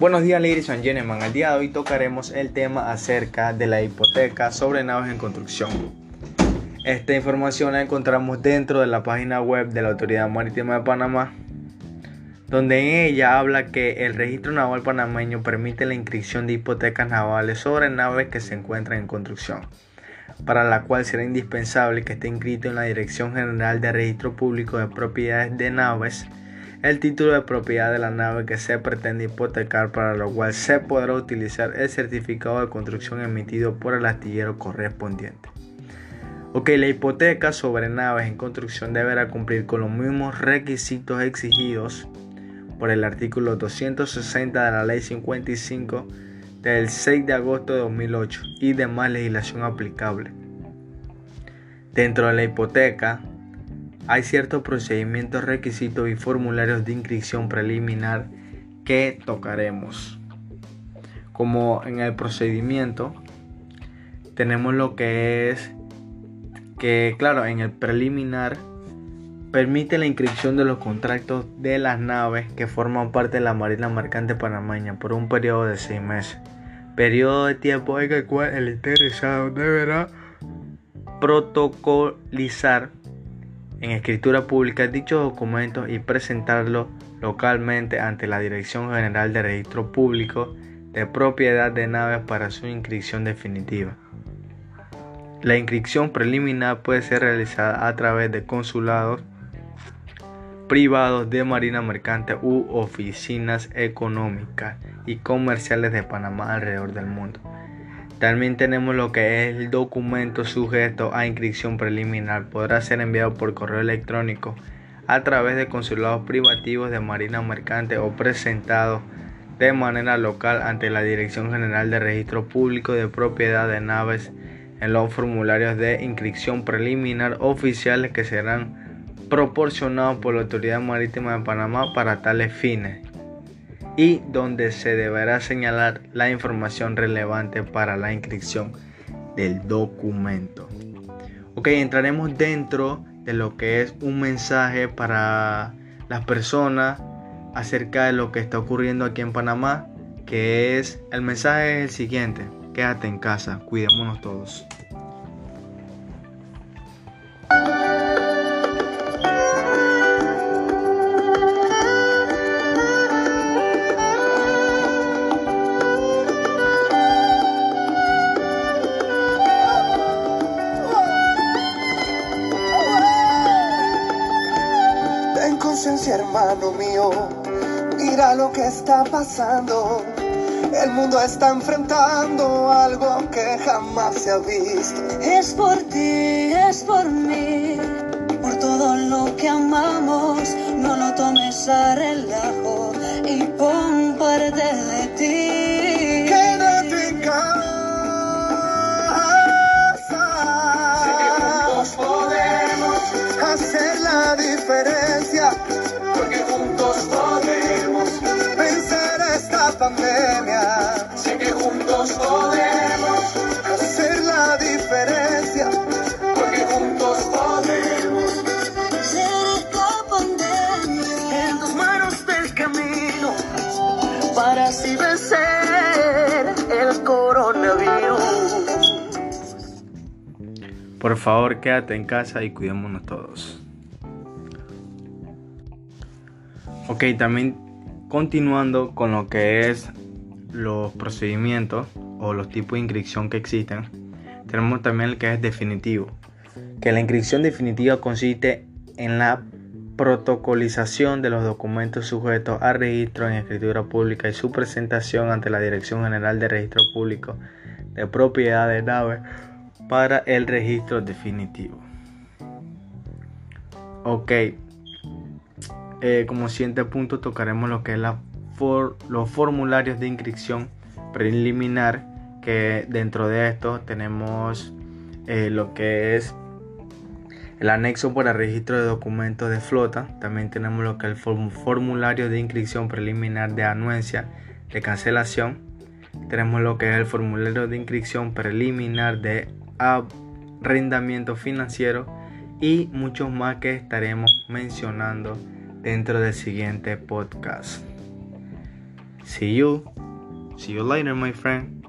Buenos días, ladies and gentlemen. El día de hoy tocaremos el tema acerca de la hipoteca sobre naves en construcción. Esta información la encontramos dentro de la página web de la Autoridad Marítima de Panamá, donde en ella habla que el registro naval panameño permite la inscripción de hipotecas navales sobre naves que se encuentran en construcción, para la cual será indispensable que esté inscrito en la Dirección General de Registro Público de Propiedades de Naves el título de propiedad de la nave que se pretende hipotecar para lo cual se podrá utilizar el certificado de construcción emitido por el astillero correspondiente. Ok, la hipoteca sobre naves en construcción deberá cumplir con los mismos requisitos exigidos por el artículo 260 de la Ley 55 del 6 de agosto de 2008 y demás legislación aplicable. Dentro de la hipoteca, hay ciertos procedimientos, requisitos y formularios de inscripción preliminar que tocaremos. Como en el procedimiento, tenemos lo que es que, claro, en el preliminar permite la inscripción de los contratos de las naves que forman parte de la Marina Mercante Panameña por un periodo de seis meses. Periodo de tiempo en el cual el interesado deberá protocolizar en escritura pública dichos documentos y presentarlos localmente ante la Dirección General de Registro Público de Propiedad de Naves para su inscripción definitiva. La inscripción preliminar puede ser realizada a través de consulados privados de Marina Mercante u oficinas económicas y comerciales de Panamá alrededor del mundo. También tenemos lo que es el documento sujeto a inscripción preliminar. Podrá ser enviado por correo electrónico a través de consulados privativos de Marina Mercante o presentado de manera local ante la Dirección General de Registro Público de Propiedad de Naves en los formularios de inscripción preliminar oficiales que serán proporcionados por la Autoridad Marítima de Panamá para tales fines y donde se deberá señalar la información relevante para la inscripción del documento. Ok, entraremos dentro de lo que es un mensaje para las personas acerca de lo que está ocurriendo aquí en Panamá, que es el mensaje es el siguiente, quédate en casa, cuidémonos todos. Hermano mío, mira lo que está pasando. El mundo está enfrentando algo que jamás se ha visto. Es por ti, es por mí, por todo lo que amamos. No lo tomes a pandemia. Sé que juntos podemos hacer la diferencia. Porque juntos podemos vencer esta pandemia. En tus manos del camino para así vencer el coronavirus. Por favor, quédate en casa y cuidémonos todos. Ok, también continuando con lo que es los procedimientos o los tipos de inscripción que existen, tenemos también el que es definitivo. Que la inscripción definitiva consiste en la protocolización de los documentos sujetos a registro en escritura pública y su presentación ante la Dirección General de Registro Público de Propiedad de Naves para el registro definitivo. Ok, eh, como siguiente punto tocaremos lo que es los formularios de inscripción preliminar que dentro de esto tenemos eh, lo que es el anexo para registro de documentos de flota. También tenemos lo que es el formulario de inscripción preliminar de anuencia de cancelación. Tenemos lo que es el formulario de inscripción preliminar de arrendamiento financiero y muchos más que estaremos mencionando dentro del siguiente podcast. See you. See you later, my friend.